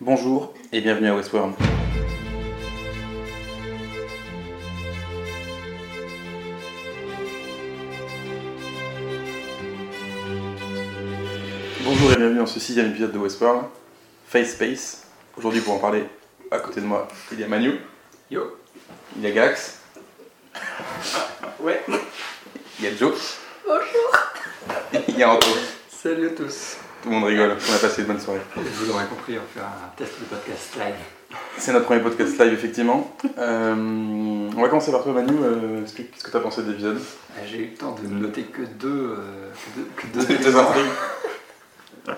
Bonjour et bienvenue à Westworld. Bonjour et bienvenue dans ce sixième épisode de Westworld, Face Space. Aujourd'hui pour en parler, à côté de moi, il y a Manu, Yo. il y a Gax, Ouais. il y a Joe. Bonjour. Il y a Anto. Salut à tous. Tout le monde rigole, on a passé une bonne soirée. Vous l'aurez compris, on faire un test de podcast live. C'est notre premier podcast live effectivement. Euh, on va commencer par toi Manu, Euh, explique qu'est-ce que tu as pensé de l'épisode Euh, J'ai eu le temps de noter que deux, euh, que deux, que deux Deux éléments. intrigues.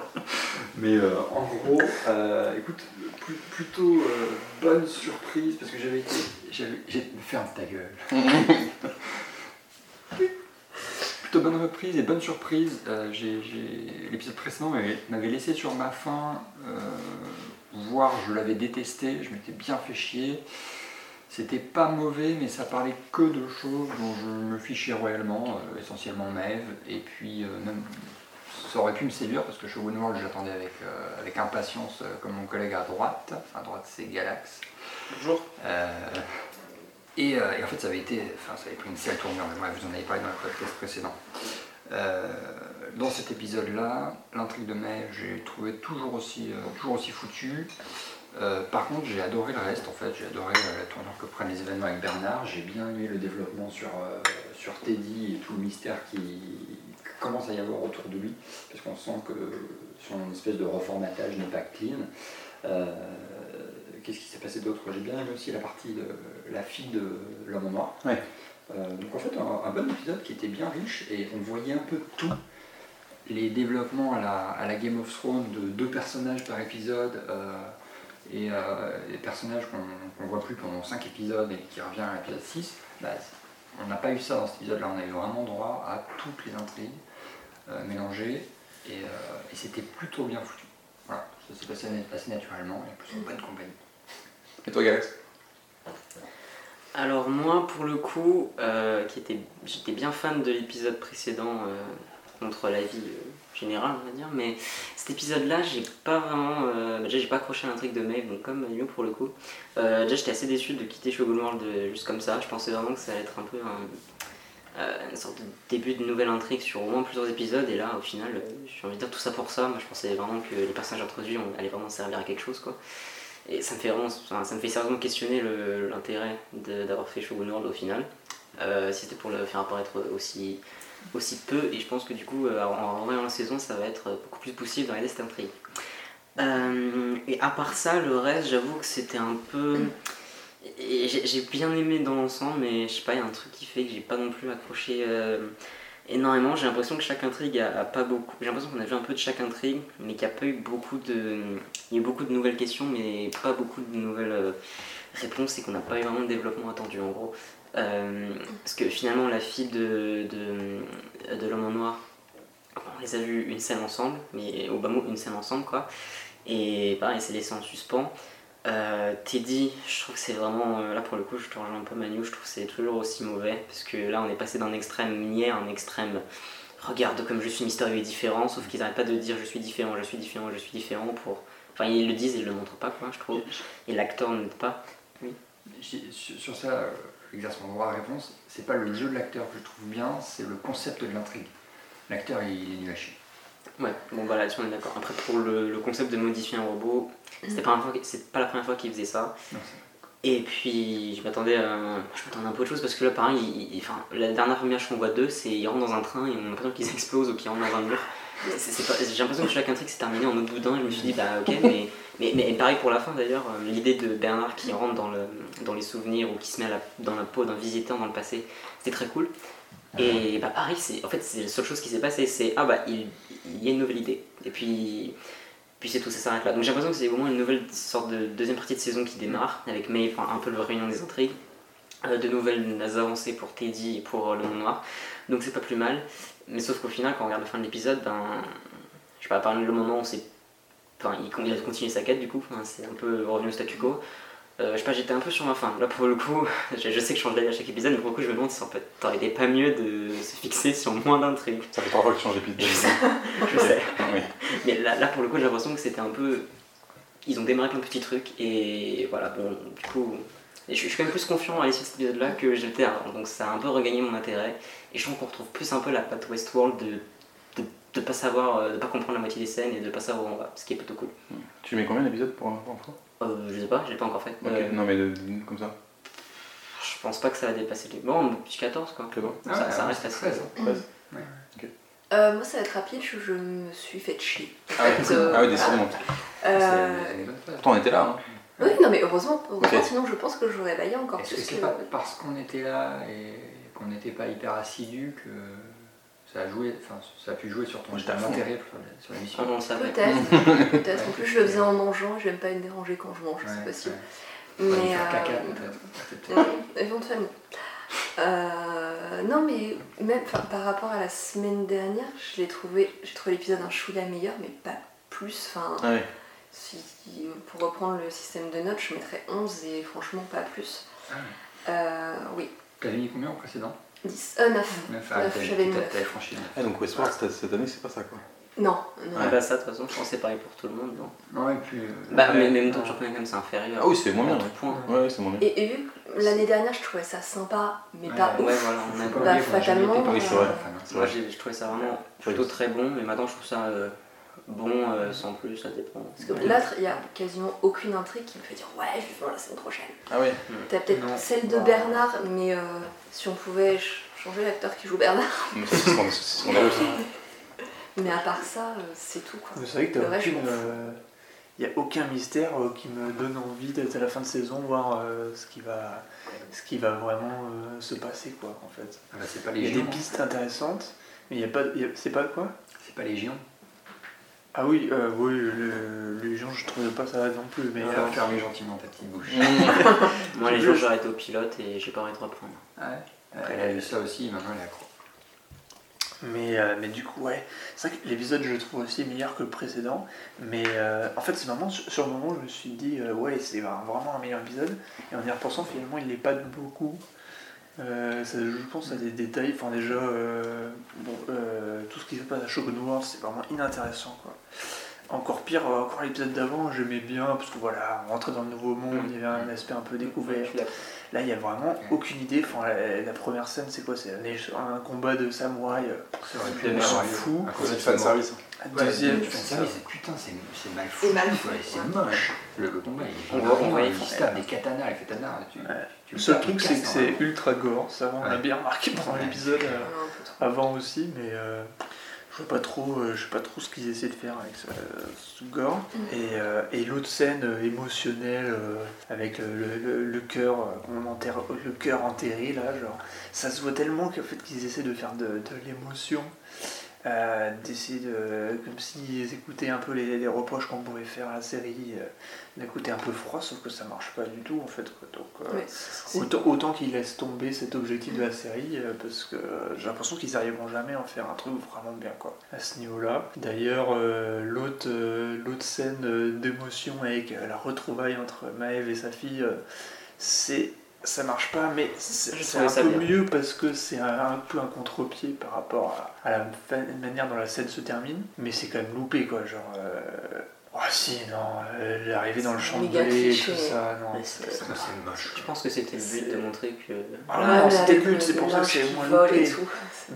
Mais euh, en gros, euh, écoute, plus- plutôt euh, bonne surprise parce que j'avais été. j'avais- j'ai- Ferme ta gueule. plutôt bonne reprise et bonne surprise. Euh, j'ai- j'ai- L'épisode précédent m'avait- m'avait laissé sur ma faim, euh, voire je l'avais détesté, je m'étais bien fait chier. C'était pas mauvais, mais ça parlait que de choses dont je me fichais royalement, euh, essentiellement Maeve, et puis euh, même ça aurait pu me séduire parce que Shogun World j'attendais avec, avec impatience, comme mon collègue à droite, à droite c'est Galax. Bonjour. Euh, et, en fait, ça avait été, enfin, ça avait pris une sale tournure, mais vous en avez parlé dans le podcast précédent. Euh, dans cet épisode-là, l'intrigue de mai, j'ai trouvé toujours aussi, euh, toujours aussi foutue. Euh, par contre, j'ai adoré le reste, en fait, j'ai adoré la tournure que prennent les événements avec Bernard, j'ai bien aimé le développement sur, sur Teddy et tout le mystère qui commence à y avoir autour de lui, parce qu'on sent que son espèce de reformatage n'est pas clean. Qu'est-ce qui s'est passé d'autre? J'ai bien aimé aussi la partie de la fille de l'homme en noir. Ouais. Euh, donc en fait un, un bon épisode qui était bien riche et on voyait un peu tout. Les développements à la, à la Game of Thrones de deux personnages par épisode euh, et euh, les personnages qu'on ne voit plus pendant 5 épisodes et qui revient à l'épisode 6, bah, on n'a pas eu ça dans cet épisode-là. On a eu vraiment droit à toutes les intrigues mélangées et, et c'était plutôt bien foutu. Voilà, ça s'est passé assez naturellement et plus en bonne compagnie. Et toi Galax Alors moi, pour le coup, euh, j'étais bien fan de l'épisode précédent euh, contre la vie euh, générale, on va dire, mais cet épisode-là, j'ai pas vraiment, euh, déjà j'ai pas accroché à l'intrigue de Maeve, donc comme Manu pour le coup. Déjà j'étais assez déçu de quitter Shogun World juste comme ça. Je pensais vraiment que ça allait être un peu un- une sorte de début de nouvelle intrigue sur au moins plusieurs épisodes, et là au final, j'ai envie de dire tout ça pour ça. Moi je pensais vraiment que les personnages introduits allaient vraiment servir à quelque chose quoi. Et ça me fait vraiment, ça me fait sérieusement questionner l'intérêt d'avoir fait Shogun World au final. Euh, si c'était pour le faire apparaître aussi, aussi peu, et je pense que du coup, euh, en en la saison, ça va être beaucoup plus possible d'arrêter cette intrigue. Euh, et à part ça, le reste, j'avoue que c'était un peu. J'ai bien aimé dans l'ensemble, mais je sais pas, il y a un truc qui fait que j'ai pas non plus accroché énormément. J'ai l'impression que chaque intrigue a, pas beaucoup. J'ai l'impression qu'on a vu un peu de chaque intrigue, mais qu'il n'y a pas eu beaucoup de. Il y a eu beaucoup de nouvelles questions, mais pas beaucoup de nouvelles euh, réponses, et qu'on n'a pas eu vraiment de développement attendu en gros. Euh, parce que finalement, la fille de, de, de l'homme en noir, on les a vus une scène ensemble, mais au bas mot, une scène ensemble quoi. Et pareil, c'est laissé en suspens. Euh, Teddy, je trouve que c'est vraiment. euh, là pour le coup, je te rejoins un peu Manu, je trouve que c'est toujours aussi mauvais. Parce que là, on est passé d'un extrême niais à un extrême. Regarde comme je suis mystérieux et différent, sauf qu'ils n'arrêtent pas de dire je suis différent, je suis différent, je suis différent pour. Enfin, ils le disent et ils le montrent pas, quoi, je trouve. Et l'acteur n'aide pas. J'ai- Sur, ça, euh, exerce mon droit de réponse, c'est pas le jeu de l'acteur que je trouve bien, c'est le concept de l'intrigue. L'acteur, il est nul à. Ouais, bon bah là-dessus on est d'accord. Après pour le, le concept de modifier un robot, c'était pas, la première fois- c'est pas la première fois qu'il faisait ça. Non, Et puis je m'attendais à, je à un peu autre chose parce que là pareil, il- il- enfin, la dernière image qu'on voit d'eux c'est ils rentrent dans un train et on a l'impression qu'ils explosent ou qu'ils rentrent dans un mur. J'ai l'impression que chaque intrigue s'est terminée en autre boudin et je me suis dit bah ok mais, mais, mais pareil pour la fin d'ailleurs, euh, l'idée de Bernard qui rentre dans, le, dans les souvenirs ou qui se met à la- dans la peau d'un visiteur dans le passé, c'était très cool. Et bah pareil, c'est en fait c'est la seule chose qui s'est passée, c'est ah bah il, y a une nouvelle idée. Et puis c'est tout, ça s'arrête là. Donc j'ai l'impression que c'est moins une nouvelle sorte de deuxième partie de saison qui démarre avec enfin, un peu le réunion des intrigues, euh, de nouvelles avancées pour Teddy et pour euh, le monde noir. Donc c'est pas plus mal. Mais sauf qu'au final, quand on regarde la fin de l'épisode, ben je sais pas, à le moment où c'est il, a continué sa quête du coup, c'est un peu revenu au statu quo. Euh, je sais pas, j'étais un peu sur ma fin. Là, pour le coup, je, je sais que je change d'avis à chaque épisode, mais pour le coup, je me demande si en fait, t'aurais été pas mieux de se fixer sur moins d'intrigues. Ça fait trois fois que tu changes d'épisode. Je sais. Oui. Mais là, là, pour le coup, j'ai l'impression que c'était un peu. ils ont démarré plein de petits trucs et voilà, bon, du coup, et je, suis- je suis quand même plus confiant à l'issue de cet épisode-là que j'étais avant, donc ça a un peu regagné mon intérêt et je trouve qu'on retrouve plus un peu la patte Westworld de de, pas savoir, euh, de pas comprendre la moitié des scènes et de pas savoir où on va, ce qui est plutôt cool. Tu mets combien d'épisodes pour un fois Euh, je sais pas, je l'ai pas encore fait. Ok, Euh, non mais de- de- comme ça. je pense pas que ça va dépasser les. Bon, petit 14 quoi. Que toi Ça- ça reste assez- 13. 13 Euh, moi, ça va être rapide, je, je me suis fait chier. Ah ouais, fait, euh, ah ouais, décidément. Pourtant on était là. Hein. oui, non, mais heureusement, sinon je pense que j'aurais baillé encore Est-ce que plus c'est pas parce qu'on était là et qu'on n'était pas hyper assidus que ça a joué, enfin ça a pu jouer sur ton Moi, intérêt sur la, sur la mission Ah non, ça. Peut-être, peut-être. En plus, je le faisais en mangeant, j'aime pas être dérangée quand je mange, Ouais, c'est possible. ouais. Mais. faire caca euh, peut-être. éventuellement. Euh, non, mais même enfin, par rapport à la semaine dernière, je l'ai trouvé, j'ai trouvé l'épisode un chouïa meilleur, mais pas plus. Enfin, Ah ouais. si, pour reprendre le système de notes, je mettrais 11 et franchement pas plus. Ah ouais. Euh, oui, T'avais mis combien au précédent? 10, euh, 9. 9, Neuf, j'avais mis neuf. t'avais franchi le neuf. Ah donc Westworld cette, cette année c'est pas ça quoi. Non, non. Ah bah ça, de toute façon, je pense que c'est pareil pour tout le monde, non? Non, et puis. euh, Bah, ouais, mais en même temps, non. tu reconnais quand même, c'est inférieur. Ah oui c'est moins bien. Ouais, point. ouais, ouais, c'est moins bien. Et, et vu que l'année dernière, je trouvais ça sympa, mais pas Ouais, ouf. Ouais, voilà, on a Bah, fatalement, ouais. enfin, C'est Moi, vrai. j'ai- je trouvais ça vraiment plutôt très bon, mais maintenant, je trouve ça euh, bon euh, sans plus, ça dépend. Parce que là, il y a quasiment aucune intrigue qui me fait dire ouais, vivement la semaine prochaine. Ah ouais. T'as peut-être celle de Bah. Bernard, mais euh, si on pouvait ch- changer l'acteur qui joue Bernard. Mais ça, c'est ce qu'on c'est ce qu'on a aussi. Mais à part ça, euh, c'est tout quoi. Vous savez que t'as je aucune. Il n'y a aucun mystère euh, qui me donne envie d'être à la fin de saison, voir euh, ce, qui va, ce qui va vraiment euh, se passer, quoi, en fait. Ah bah, c'est pas Il y a des pistes intéressantes, mais il y a pas. a- C'est pas quoi? C'est pas Légion. Ah oui, euh, oui, le, les gens, je trouvais pas ça non plus, mais. Euh, fermez gentiment ta petite bouche. Moi, les jours, j'ai arrêté au pilote et j'ai pas envie de reprendre. Ouais. Après, elle a eu ça aussi, maintenant elle est accro. Mais, euh, mais du coup, ouais, c'est vrai que l'épisode, je le trouve aussi meilleur que le précédent. Mais euh, en fait, c'est vraiment, sur le moment, je me suis dit, euh, ouais, c'est vraiment un meilleur épisode. Et en y repensant, finalement, il l'est pas de beaucoup. Euh, ça, je pense à des détails, enfin déjà, euh, bon, euh, tout ce qui se passe à Shogun World, c'est vraiment inintéressant, quoi. Encore pire, euh, encore l'épisode d'avant, j'aimais bien, parce que voilà, on rentrait dans le nouveau monde, il y avait un aspect un peu découvert. Suis d'accord. Là, il y a vraiment aucune idée. Enfin, la, la première scène, c'est quoi? C'est un, un combat de samouraï. euh, On s'en fout. À cause C'est de du fan ça, service. Ouais, deuxième. service, putain, c'est c'est mal foutu. C'est mal C'est ouais. moche. Le, le combat, il On est des katanas, les katanas. Tu, Ouais. tu Le seul truc, c'est que hein. c'est ultra gore. Ça, on l'a Ouais. bien remarqué pendant Ouais. l'épisode. euh, avant aussi, mais euh, je vois pas trop, euh, je sais pas trop ce qu'ils essaient de faire avec ce, ce gore. Et, euh, et l'autre scène émotionnelle euh, avec le, le, le- le cœur, enterre, le cœur enterré là, genre, ça se voit tellement qu'en fait qu'ils essaient de faire de, de l'émotion. Euh, d'essayer de comme s'ils écoutaient un peu les, les reproches qu'on pourrait faire à la série euh, d'un côté un peu froid sauf que ça marche pas du tout en fait quoi. donc euh, Autant, autant qu'ils laissent tomber cet objectif de la série, euh, parce que j'ai l'impression qu'ils n'arriveront jamais à en faire un truc vraiment bien, quoi, à ce niveau-là. D'ailleurs, euh, l'autre euh, l'autre scène euh, d'émotion avec euh, la retrouvaille entre Maëve et sa fille, euh, c'est ça marche pas, mais c'est un ça peu bien. mieux parce que c'est un, un peu un contre-pied par rapport à, à la manière dont la scène se termine, mais c'est quand même loupé, quoi, genre... euh, Oh si, non, euh, l'arrivée dans le champ de blé et tout ça, non. C'est- moche. Je pense que c'était le but de montrer que. Ah non, c'était le but, c'est pour ça que c'est moins vole et loupé. tout.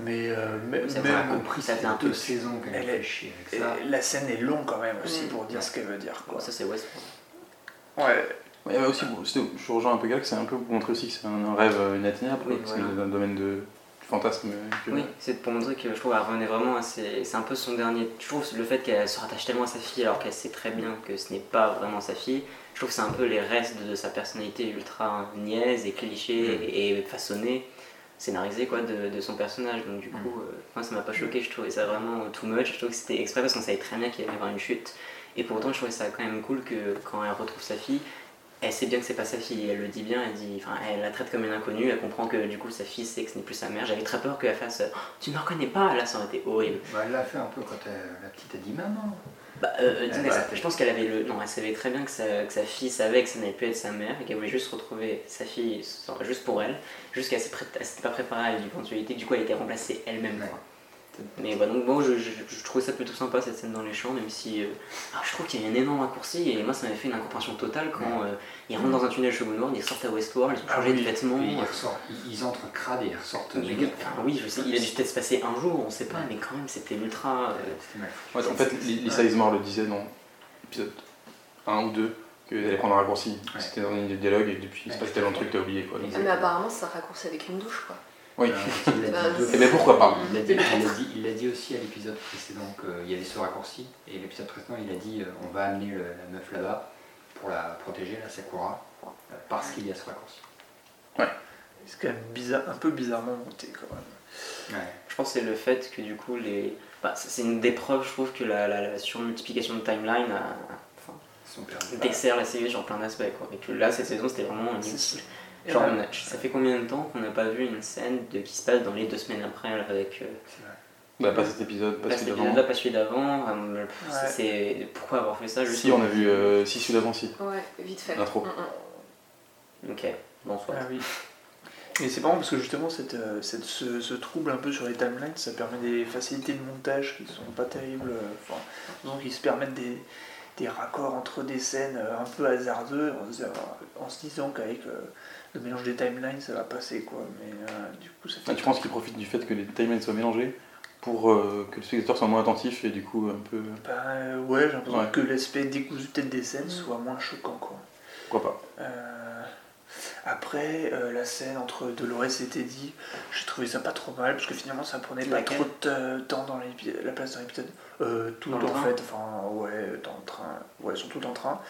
Mais euh, même, compris, Ça fait un fait peu- deux saisons qu'elle est- chier avec ça. la scène est longue quand même aussi Mm. pour dire ce qu'elle veut dire. Quoi. Ça, c'est Westworld. Ouais, Ouais, ouais, aussi, bon, c'était- je rejoins un peu Gag, c'est un peu pour montrer aussi que c'est un, un rêve euh, inatteignable, Oui, parce voilà. dans le domaine de, fantasme. euh, que- Oui, c'est pour montrer que je trouve qu'elle revenait vraiment à ses- C'est un peu son dernier. Je trouve le fait qu'elle se rattache tellement à sa fille alors qu'elle sait très bien que ce n'est pas vraiment sa fille. Je trouve que c'est un peu les restes de, sa personnalité ultra niaise et cliché Mm. et, façonnée, scénarisée quoi, de, de son personnage. Donc du coup, euh, moi ça m'a pas choqué, je trouvais ça vraiment too much. Je trouve que c'était exprès parce qu'on savait très bien qu'il allait y avoir une chute. Et pour autant, je trouvais ça quand même cool que quand elle retrouve sa fille, elle sait bien que c'est pas sa fille, elle le dit bien, elle dit, enfin, elle la traite comme une inconnue, elle comprend que du coup sa fille sait que ce n'est plus sa mère. J'avais très peur qu'elle fasse, Oh, tu me reconnais pas, là ça aurait été horrible. Bah, elle l'a fait un peu quand elle- la petite a dit maman. Bah, euh, ça- je pense qu'elle avait le, non, elle savait très bien que sa, que sa fille savait que ça n'allait plus être sa mère et qu'elle voulait juste retrouver sa fille juste pour elle, juste qu'elle s'est pré- elle s'était pas préparée à l'éventualité, du coup elle était remplacée elle-même. Ouais. Mais bah, donc bon, je, je, je trouvais ça plutôt sympa cette scène dans les champs, même si euh, ah, je trouve qu'il y a un énorme raccourci et moi ça m'avait fait une incompréhension totale quand euh, ils rentrent dans un tunnel chez Moonward, ils sortent à Westworld, ils ont Ah changé de vêtements. Ils, ils, ils entrent crades et ils ressortent Mais, méga. enfin, oui, je sais, il a dû peut-être se passer un jour, on sait pas, Ouais. mais quand même c'était ultra. euh, C'était mal. Ouais, en fait, Lisa Ismore le disait dans l'épisode 1 ou 2 qu'elle allait prendre un raccourci. Ouais. C'était dans une idée de dialogue et depuis il se passe tellement de trucs que t'as oublié quoi. Ah, mais apparemment, c'est un raccourci avec une douche, quoi. Oui. Euh, il l'a Bah, dit mais pourquoi pas Il l'a dit, il l'a dit, dit aussi à l'épisode précédent qu'il y avait ce raccourci. Et l'épisode précédent, il a dit euh, on va amener le- la meuf là-bas pour la protéger, la Sakura, euh, parce qu'il y a ce raccourci. C'est quand même bizarre, un peu bizarrement monté quand même. Ouais. Je pense que c'est le fait que du coup, les. Bah, c'est une des preuves, je trouve, que la, la, la surmultiplication de timeline a. Dessert la série sur plein d'aspects, quoi. Et que là, cette saison, c'était vraiment Genre, ça fait combien de temps qu'on n'a pas vu une scène de, qui se passe dans les deux semaines après là, avec. euh, C'est vrai. Bah pas cet épisode, pas pas celui d'avant. pas celui d'avant. euh, Ouais. Pourquoi avoir fait ça Si on a vu euh, si celui d'avant si. Ouais, vite fait. L'intro. Mm, mm. Ok, bonsoir. Ah oui. Et c'est marrant parce que justement cette, euh, cette- ce, ce trouble un peu sur les timelines, ça permet des facilités de montage qui sont pas terribles. Enfin, donc ils se permettent des, des raccords entre des scènes un peu hasardeux en, se- en se disant qu'avec euh, le mélange des timelines ça va passer quoi. Mais euh, du coup ça fait. Ah, tu penses qu'ils profitent du fait que les timelines soient mélangés pour euh, que le spectateur soit moins attentif et du coup un peu. Bah, euh, ouais, j'ai l'impression Ouais. que l'aspect décousu peut-être des scènes soit moins choquant quoi. Pourquoi pas Euh, après, euh, la scène entre Dolores et Teddy, j'ai trouvé ça pas trop mal parce que finalement ça prenait pas trop de temps dans la place dans l'épisode. Euh, tout Dans en train fait, enfin ouais, dans le train, ouais, surtout dans le train.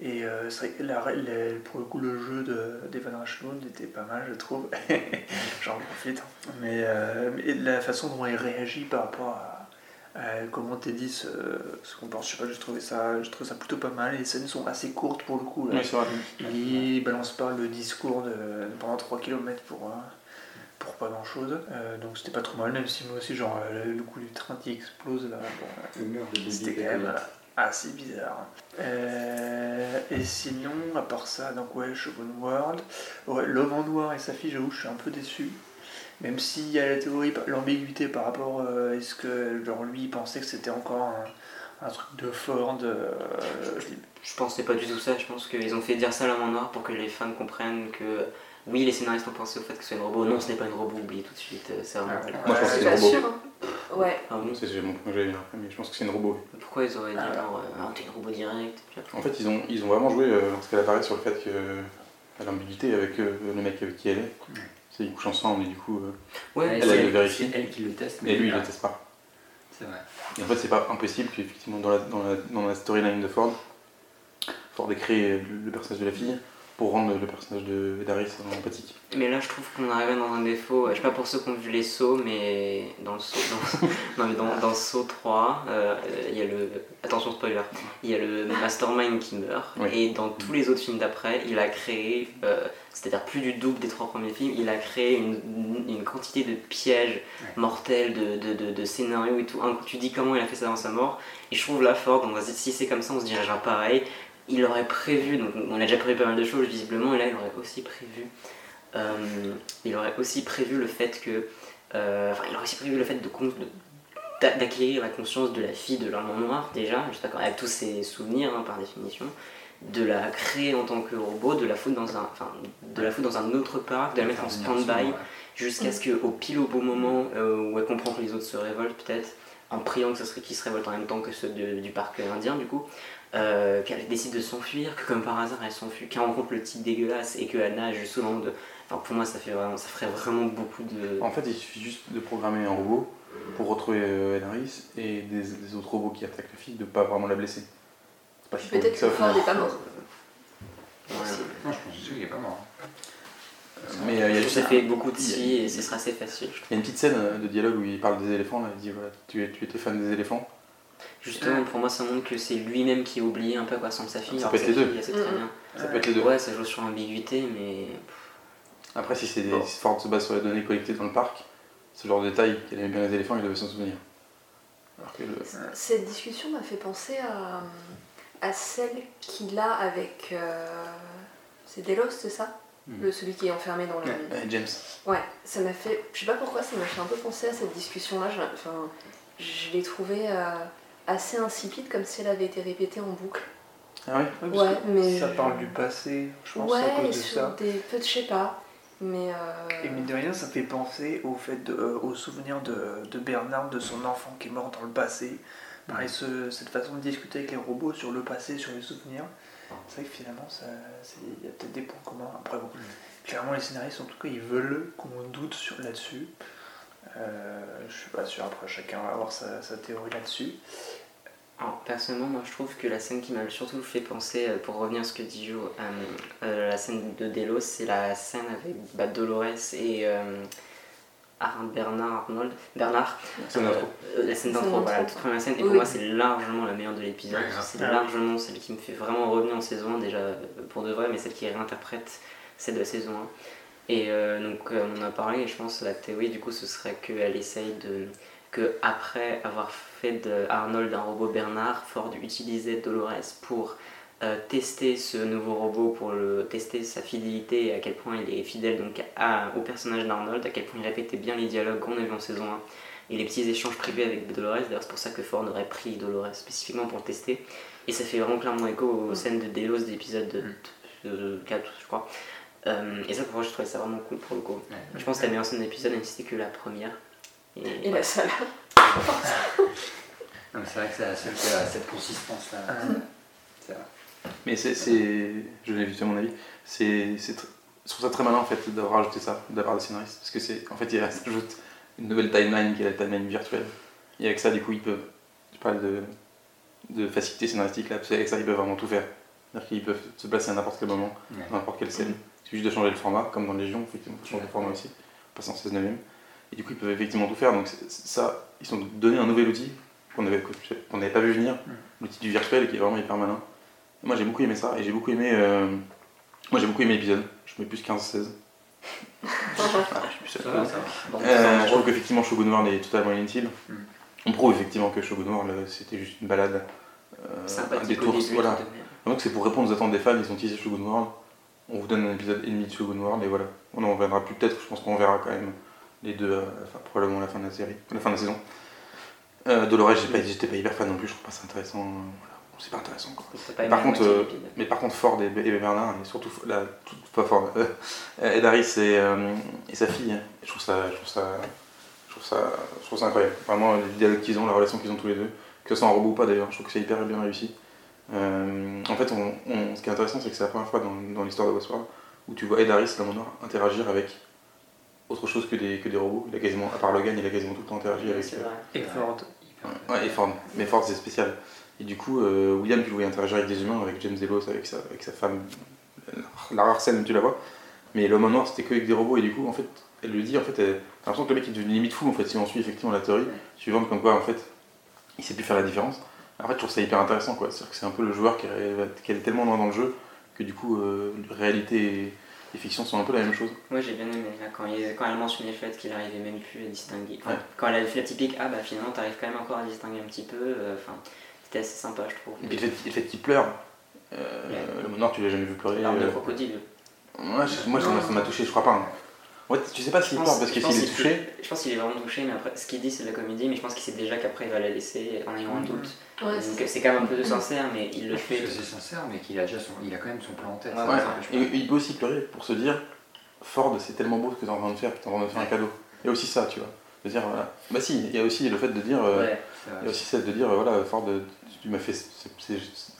Et euh, c'est vrai que la- la- pour le coup, le jeu de- d'Evan Rashloon était pas mal, je trouve. J'en profite. Mais, euh, mais la façon dont elle réagit par rapport à, à comment Teddy se, se comporte, je sais pas, j'ai trouvé, ça, trouvé ça plutôt pas mal. Et les scènes sont assez courtes pour le coup. là. Oui, vrai. Il balance pas le discours de, pendant 3 km pour, euh, pour pas grand chose. donc c'était pas trop mal, même si moi aussi, genre, euh, le coup du train qui explose là, bon, de c'était quand même euh, assez bizarre. Euh, et sinon, à part ça, donc ouais, Shogun World, ouais, l'homme en noir et sa fille, j'avoue, je suis un peu déçu. Même s'il y a la théorie, l'ambiguïté par rapport euh, est-ce que genre, lui il pensait que c'était encore un, un truc de Ford. euh, Je pense que c'est pas du tout ça. Je pense qu'ils ont fait dire ça à la main noire pour que les fans comprennent que oui, les scénaristes ont pensé au fait que ce soit une robot. Non, ce n'est pas une robot. Oubliez tout de suite. euh, C'est vraiment. Ah, Moi, je pense que C'est c'est un robot. sûr, hein. Ouais. Ah C'est mon après, mais je pense que c'est une robot. Pourquoi ils auraient dit Ah. genre, euh, ah, t'es une robot direct En fait, ils ont, ils ont vraiment joué euh, lorsqu'elle apparaît sur le fait que euh, l'ambiguïté avec euh, le mec avec qui elle est. C'est ils couchent ensemble et du coup. euh, Ouais, Elle, c'est elle le vérifie. C'est elle qui le teste. et lui, il le teste pas. C'est vrai. Et en fait, c'est pas impossible qu'effectivement, dans la, dans, la, dans la storyline de Ford, Ford ait créé le, le personnage de la fille pour rendre le personnage de Daris empathique. Mais là, je trouve qu'on arrive dans un défaut. Je sais pas pour ceux qui ont vu les sauts, mais dans le saut, dans, non, mais dans, dans Saut 3, euh, il y a le. Attention, spoiler. Il y a le mastermind qui meurt. Oui. Et dans tous les autres films d'après, il a créé. euh, c'est-à-dire plus du double des trois premiers films, il a créé une, une quantité de pièges mortels, de, de, de, de scénarios et tout. Un tu dis comment il a fait ça dans sa mort. Et je trouve là se dire, si c'est comme ça, on se dirigera pareil. Il aurait prévu, donc on a déjà prévu pas mal de choses visiblement, et là il aurait aussi prévu, euh, il aurait aussi prévu le fait que, euh, enfin il aurait aussi prévu le fait de, d'acquérir la conscience de la fille de l'homme en noir déjà, juste avec tous ses souvenirs hein, par définition, de la créer en tant que robot, de la foutre dans un, enfin, de la foutre dans un autre parc, de la mettre en stand-by, jusqu'à ce qu'au pile au bon moment euh, où elle comprend que les autres se révoltent peut-être en priant que ce serait qu'ils se révoltent en même temps que ceux de- du parc indien du coup euh, qu'elle décide de s'enfuir que comme par hasard elle s'enfuit qu'elle rencontre le type dégueulasse et qu'elle nage sous l'onde enfin pour moi ça fait vraiment ça ferait vraiment beaucoup de En fait, il suffit juste de programmer un robot pour retrouver euh, Daris et des, des autres robots qui attaquent la fille de pas vraiment la blesser. C'est pas si Peut-être que Ford n'est pas mort. Ouais. Non, je pense qu'il est pas mort. Mais euh, il y a juste ça un- fait beaucoup de si et ce sera assez facile. Il y a une petite scène euh, de dialogue où il parle des éléphants, là, il dit voilà, tu, tu étais fan des éléphants. Justement pour moi ça montre que c'est lui-même qui a oublié un peu à quoi ressemble sa fille Ça peut être les deux. très bien Ça peut être les deux. ouais ça joue sur l'ambiguïté mais Après, si c'est des Bon. si Ford se base sur les données collectées dans le parc, ce genre de détail qu'elle aimait bien les éléphants, il devait s'en souvenir. Alors que le- Cette discussion m'a fait penser à, à celle qu'il a avec. euh, c'est Delos, c'est ça? Mm. le, celui qui est enfermé dans. Ouais. Euh, James. Ouais, ça m'a fait. Je sais pas pourquoi, ça m'a fait un peu penser à cette discussion-là. Je, enfin, je l'ai trouvée euh, assez insipide, comme si elle avait été répétée en boucle. Ah ouais Ouais, mais Ça parle du passé, je pense, à Ouais, cause et de sur ça. des. Peut-être, je sais pas. Mais. euh, Et mine de rien, ça fait penser au fait de, euh, au souvenir de, de Bernard, de son enfant qui est mort dans le passé. Pareil, ce- cette façon de discuter avec les robots sur le passé, sur les souvenirs. C'est vrai que finalement, il y a peut-être des points communs. Après, bon, clairement, les scénaristes, en tout cas, ils veulent qu'on doute sur là-dessus. Euh, je suis pas sûr, après, chacun va avoir sa, sa théorie là-dessus. Alors, personnellement, moi je trouve que la scène qui m'a surtout fait penser, euh, pour revenir à ce que dit Jo, euh, euh, la scène de Delos, c'est la scène avec bah, Dolores et euh, Ar- Bernard Arnold. Bernard. C'est une intro. Euh, la scène Scène d'intro, d'intro, voilà, la toute première scène. Et Oui, pour oui. moi, c'est largement la meilleure de l'épisode. Ouais, c'est largement celle qui me fait vraiment revenir en saison 1, déjà pour de vrai, mais celle qui réinterprète celle de la saison 1. Et euh, donc, euh, on en a parlé, et je pense que la théorie, du coup, ce serait qu'elle essaye de. Que après avoir fait de Arnold un robot Bernard, Ford utilisait Dolores pour euh, tester ce nouveau robot, pour le tester sa fidélité et à quel point il est fidèle donc à- au personnage d'Arnold, à quel point il répétait bien les dialogues qu'on a vus en saison 1 et les petits échanges privés avec Dolores. D'ailleurs, c'est pour ça que Ford aurait pris Dolores spécifiquement pour le tester. Et ça fait vraiment clairement écho aux scènes de Delos d'épisode de, de 4, je crois. Euh, et ça, pour moi, je trouvais ça vraiment cool pour le coup. Ouais. Je pense que la meilleure scène d'épisode, c'était que la première. Et, Et la mais c'est vrai que c'est la seule qui a cette consistance-là. Vrai. Mais c'est, je l'ai vu à mon avis, c'est, je trouve ça très malin en fait d'avoir rajouté ça de la part des scénaristes. Parce que c'est en fait il rajoute une nouvelle timeline qui est la timeline virtuelle. Et avec ça du coup ils peuvent je parle de, de facilité scénaristique là parce qu'avec ça ils peuvent vraiment tout faire. C'est-à-dire qu'ils peuvent se placer à n'importe quel moment Ouais. dans n'importe quelle scène. Il suffit juste de changer le format comme dans Légion effectivement il faut changer le format aussi. Passer en 16 neuvième et du coup ils peuvent effectivement tout faire donc ça ils sont donné un nouvel outil qu'on avait qu'on n'avait pas vu venir l'outil du virtuel qui est vraiment hyper malin moi j'ai beaucoup aimé ça et j'ai beaucoup aimé. euh, Moi j'ai beaucoup aimé l'épisode. Je mets plus 15-16. Ah, je suis plus seul. Euh, je trouve qu'effectivement Shogun World est totalement inutile. Mm. On prouve effectivement que Shogun World c'était juste une balade. euh, détour. début. Voilà. Donc c'est pour répondre aux attentes des fans, ils ont teasé Shogun World. On vous donne un épisode et demi de Shogun World et voilà. On en verra plus peut-être, je pense qu'on verra quand même les deux, euh, enfin, probablement à la fin de la série, à la fin de la saison. Euh, Dolores, j'ai pas- j'étais pas hyper fan non plus, je trouve pas ça intéressant. euh, voilà. C'est pas intéressant quoi. Pas Par contre, euh. Mais par contre, Ford et, et Bernard, et surtout la, tout- pas Ford, euh, Ed Harris et, et sa fille, je trouve ça, je trouve ça, je trouve ça, je trouve ça incroyable. Vraiment, les dialogues qu'ils ont, la relation qu'ils ont tous les deux, que ce soit un robot ou pas d'ailleurs, je trouve que c'est hyper bien réussi. En fait, on, on- ce qui est intéressant, c'est que c'est la première fois dans, dans l'histoire de Westworld où tu vois Ed Harris, l'homme noir, interagir avec autre chose que des, que des robots. Il a quasiment, à part Logan, il a quasiment tout le temps interagi avec. C'est euh, vrai. Et Ford. Ouais, et Ford. Mais Ford, c'est spécial. Et du coup, euh, William, tu le voyais interagir avec des humains, avec James Delos, avec sa, avec sa femme. La rare scène, tu la vois. Mais l'homme en noir, c'était que avec des robots. Et du coup, en fait, elle le dit, en fait, elle- t'as l'impression que le mec est devenu limite fou, en fait, si on suit effectivement la théorie, suivante comme quoi, en fait, il sait plus faire la différence. En fait, je trouve ça hyper intéressant, quoi. C'est-à-dire que c'est un peu le joueur qui est, qui est tellement loin dans le jeu que du coup, euh, réalité et, et fiction sont un peu la même chose. Moi j'ai bien aimé là, quand, il- quand elle a mentionné le fait qu'il arrivait même plus à distinguer. Ouais. Quand elle a fait la typique Ah bah finalement t'arrives quand même encore à distinguer un petit peu. euh, Enfin, c'était assez sympa je trouve. Et puis le fait, le fait qu'il pleure, euh, Ouais. noir, tu l'as jamais vu pleurer. L'arme de euh, crocodile. Moi, je- moi ça m'a- ça m'a touché, je crois pas. hein. Ouais, tu sais pas s'il Je pleure pense- parce que s'il est touché. Je pense qu'il est vraiment touché, mais après, ce qu'il dit c'est de la comédie, mais je pense qu'il sait déjà qu'après il va la laisser en ayant un doute. Ouais, Donc c'est- quand même un peu de sincère, mais il le fait. c'est sincère, mais qu'il a déjà son, il a quand même son plan en tête. Ouais, C'est Ouais, ça que je et il peut aussi pleurer pour se dire Ford, c'est tellement beau ce que t'es en train de faire, t'es en train de faire un cadeau. Il y a aussi ça, tu vois. De dire, voilà. Bah si, il y a aussi le fait de dire. euh. Il y a aussi ça de dire, euh, voilà, Ford, euh, tu m'as fait.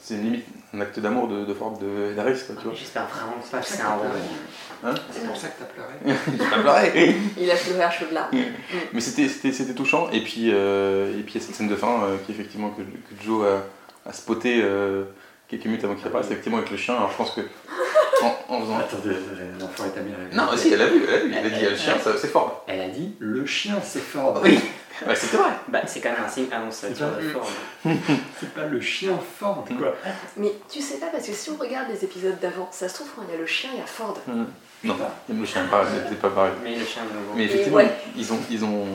C'est limite un acte d'amour de, de Ford de Daris, quoi, tu vois. J'espère vraiment que C'est un ça que robot. t'as pleuré. Hein C'est pour ça que t'as pleuré. J'ai pas pleuré Il a pleuré à chaudes larmes. Mais c'était c'était- c'était touchant, et puis euh, et puis il y a cette scène de fin euh, qui, effectivement, que, que Joe a, a spoté euh, quelques minutes avant qu'il apparaisse, effectivement, avec le chien. Alors je pense que. En, en faisant. Attendez, l'enfant est mis à la Non, si, elle a vu, elle a vu, elle a dit, le chien, c'est Ford. Elle a dit le chien c'est Ford. Oui, ouais, c'était vrai. Bah, c'est quand même un signe annonciateur C'est de forme. C'est pas le chien Ford quoi. Mais tu sais pas, parce que si on regarde les épisodes d'avant, ça se trouve, quand il y a le chien, il y a Ford. Non, le chien, pas, c'était pas pareil. Mais le chien nouveau. Mais effectivement, ouais. ils, ont, ils, ont,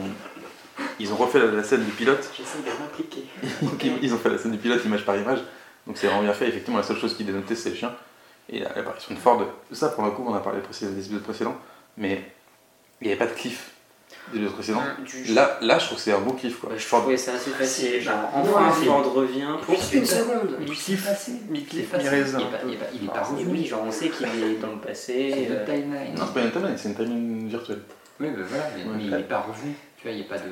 ils ont refait la, la scène du pilote. J'essaie de m'impliquer. ils ont fait la scène du pilote image par image. Donc c'est vraiment bien fait. Effectivement, la seule chose qui dénotait, c'est le chien. Et la- l'apparition de Ford, ça pour le coup, on a parlé des épisodes précédents, mais il n'y avait pas de cliff des épisodes précédents. Du- Là, là, je trouve que c'est un beau cliff quoi. Ouais, je Ford- trouvais ça assez facile. Genre, Ouais. enfin, Ford revient pour une seconde. Mi-cliff, mi-cliff, C'est mi-raisin. Il est pas- il est pas- il est pas Ah, revenu. oui, genre on sait qu'il est dans le passé. C'est euh, timeline. Non, c'est pas une timeline, c'est une timeline virtuelle. Oui, ben voilà, mais, Ouais. mais il n'est pas revenu. Tu vois, il n'y a pas de.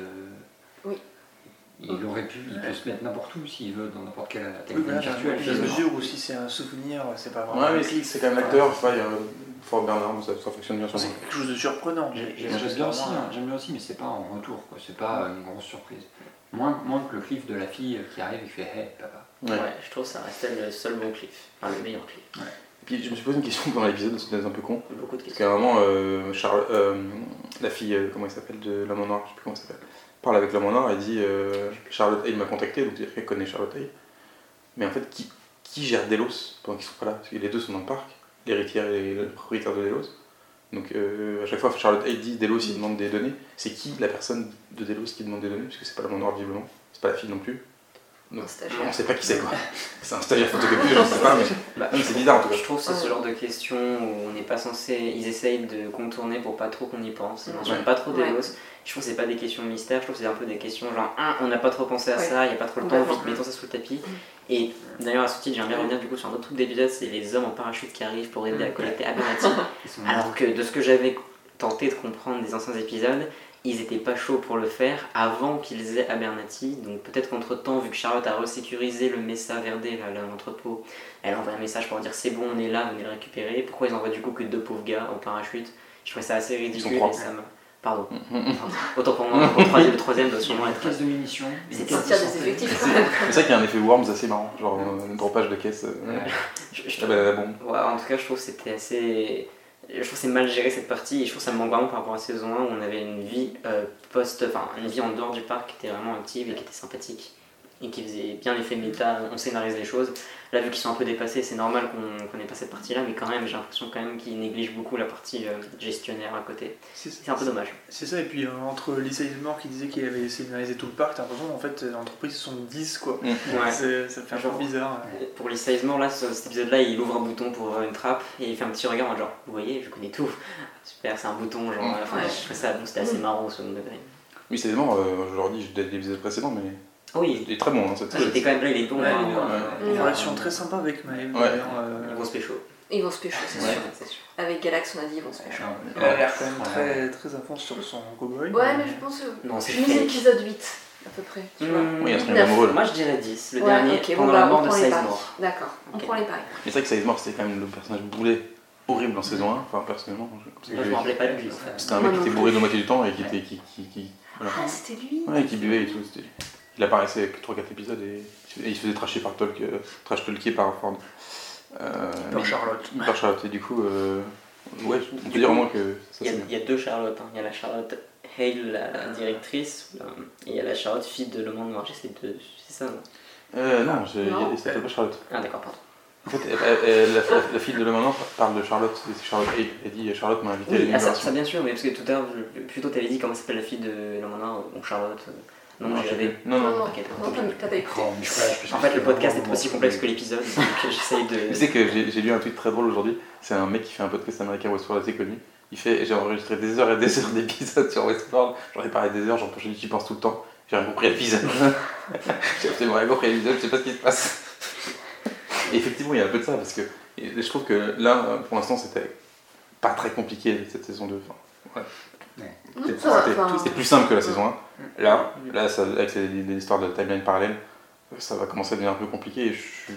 Oui. Il aurait pu, il peut se mettre n'importe où s'il veut, dans n'importe quelle Oui, timeline voilà, virtuelle. finalement. mesure où si c'est un souvenir, c'est pas vraiment Ouais, mais cliff. c'est quand même l'acteur, je sais pas, il y a Ford Bernard, ça, ça fonctionne bien sur C'est quelque chose de surprenant. J'ai- J'ai- J'aime j'ai- bien aussi, hein, j'aime bien aussi, mais c'est pas en retour, quoi. C'est pas une grosse surprise. Moins, moins que le cliff de la fille qui arrive et qui fait Hey papa. Ouais. Ouais, je trouve que ça restait le seul bon cliff. Enfin, le meilleur cliff. Et puis je me suis posé une question pendant l'épisode, c'était un peu con. Beaucoup de Parce questions. qu'à un moment, euh, Charles, euh, la fille, euh, comment elle s'appelle, de l'homme en noir, je sais plus comment elle s'appelle, parle avec l'homme en et dit euh, Charlotte Hay m'a contacté, donc c'est-à-dire connaît Charlotte Hay. Mais en fait, qui, gère Delos pendant qu'ils sont pas là? Parce que les deux sont dans le parc, l'héritière et le propriétaire de Delos. Donc euh, à chaque fois, Charlotte Hay dit Delos, il demande des données. C'est qui la personne de Delos qui demande des données? Parce que c'est pas l'homme en visiblement. C'est pas la fille non plus. On sait pas qui c'est quoi. C'est un stagiaire photocopie, je sais pas, mais Bah, c'est bizarre en tout cas. Je trouve que c'est ce genre de questions où on n'est pas censé. Ils essayent de contourner pour pas trop qu'on y pense. Ils mentionnent Ouais. pas trop Ouais. Delos. Je trouve que c'est pas des questions mystères, je trouve que c'est un peu des questions genre, on n'a pas trop pensé à Ouais. ça, il n'y a pas trop le temps, vite, mettons ça sous le tapis. Et d'ailleurs, à ce titre, j'aimerais bien revenir du coup sur un autre truc d'épisode c'est les hommes en parachute qui arrivent pour aider à collecter Abernathy. Alors que de ce que j'avais tenté de comprendre des anciens épisodes, ils étaient pas chauds pour le faire avant qu'ils aient Abernathy. Donc peut-être qu'entre temps, vu que Charlotte a resécurisé le Mesa Verde, l'entrepôt, elle envoie un message pour dire c'est bon, on est là, venez le récupérer. Pourquoi ils envoient du coup que deux pauvres gars en parachute? Je trouvais ça assez ridicule et ça. Pardon. Autant pour moi, le troisième, le troisième doit sûrement une être. caisse de munitions. C'est des effectifs c'est ça qu'il y a un effet Worms assez marrant, genre euh, dropage de caisse. euh, Ouais. Je- je Ah bah, la bombe. Ouais, en tout cas, je trouve que c'était assez. Je trouve que c'est mal géré cette partie et je trouve que ça me manque vraiment par rapport à saison 1 où on avait une vie euh, post. Enfin, une vie en dehors du parc qui était vraiment active et qui était sympathique et qui faisait bien effet méta, on scénarise les choses. Là, vu qu'ils sont un peu dépassés, c'est normal qu'on n'ait pas cette partie-là, mais quand même, j'ai l'impression quand même qu'ils négligent beaucoup la partie euh, gestionnaire à côté. C'est un peu dommage. c'est ça, et puis euh, entre Lisa Ismore qui disait qu'il avait scénarisé tout le parc, t'as l'impression qu'en fait l'entreprise sont 10 quoi. Ouais. C'est- Ça fait un peu Genre. bizarre. Pour Lisa Ismore, là, ce- cet épisode-là, il ouvre un bouton pour ouvrir une trappe et il fait un petit regard en genre, vous voyez, je connais tout. Super, c'est un bouton, genre, enfin, Ouais. je trouvais ça, bon, c'était assez marrant au second degré. Oui, c'est euh, je leur dis dès l'épisode précédent, mais Ah oui, il est très bon hein, cette il était quand même là, il est bon. Hein, il euh, Une Ouais. relation très sympa avec d'ailleurs. euh, Ils vont se pécho. Ils vont se pécho, c'est Ouais. sûr. c'est sûr. Avec Galax, on a dit ils vont se pécho. Elle a l'air quand même très, très à fond sur son cowboy. Ouais, mais je pense. euh, Non, c'est Je mise fake. l'épisode 8 à peu près. Tu vois. Mmh, Oui, il y a là. Moi je dirais 10, le Ouais, dernier, ok, bon, pendant bah, la on mort de. Sizemore. D'accord, on prend les paris. Mais c'est vrai que Sizemore c'était quand même le personnage boulet horrible en saison 1, enfin personnellement. je- Moi je j'ai- me rappelais pas de lui en fait. C'était un mec qui était bourré de moitié du temps et qui était. Qui, qui, qui- voilà. Ah, c'était lui Ouais, qui buvait et tout. c'était- Il apparaissait avec 3-4 épisodes et, et il se faisait trasher par Tolk, euh, trash talker par Ford. Euh, Par mais- Charlotte. Par Charlotte. Et du coup, euh, ouais, on peut dire au moins que ça Il y, a, y deux Charlotte. hein. Il y a la Charlotte Hale, la, la directrice, et il y a la Charlotte fille de Le Monde de. C'est ça, non Euh, non, Non. pas Charlotte. Ah d'accord, pardon. En fait, elle- elle- elle- la, fille de Le Maintenant parle de Charlotte, c'est Charlotte Hay. Elle dit Charlotte m'a invité à Oui, ah, ça, bien sûr, mais parce que tout à l'heure, plutôt t'avais dit comment s'appelle la fille de Le Monde Noir, bon Charlotte. euh, Non, Non, j'avais. Non, non. non, Ok, non, t'as- t'as pas écouté. Oh, pas, En fait, le podcast est aussi complexe que l'épisode, donc j'essaye de. Tu sais que j'ai j'ai lu un tweet très drôle aujourd'hui. C'est un mec qui fait un podcast américain Westworld assez connu. Il fait J'ai enregistré des heures et des heures d'épisodes sur Westworld. J'en ai parlé des heures, j'en j'y pense tout le temps. J'ai rien compris à l'épisode. j'ai absolument rien compris à l'épisode, je sais pas ce qui se passe. Et effectivement, il y a un peu de ça parce que je trouve que là, pour l'instant, c'était pas très compliqué cette saison 2. Enfin, C'était Ça va, c'était- plus simple que la saison 1. Là, là ça- avec les, histoires de timeline parallèle, ça va commencer à devenir un peu compliqué et je, suis-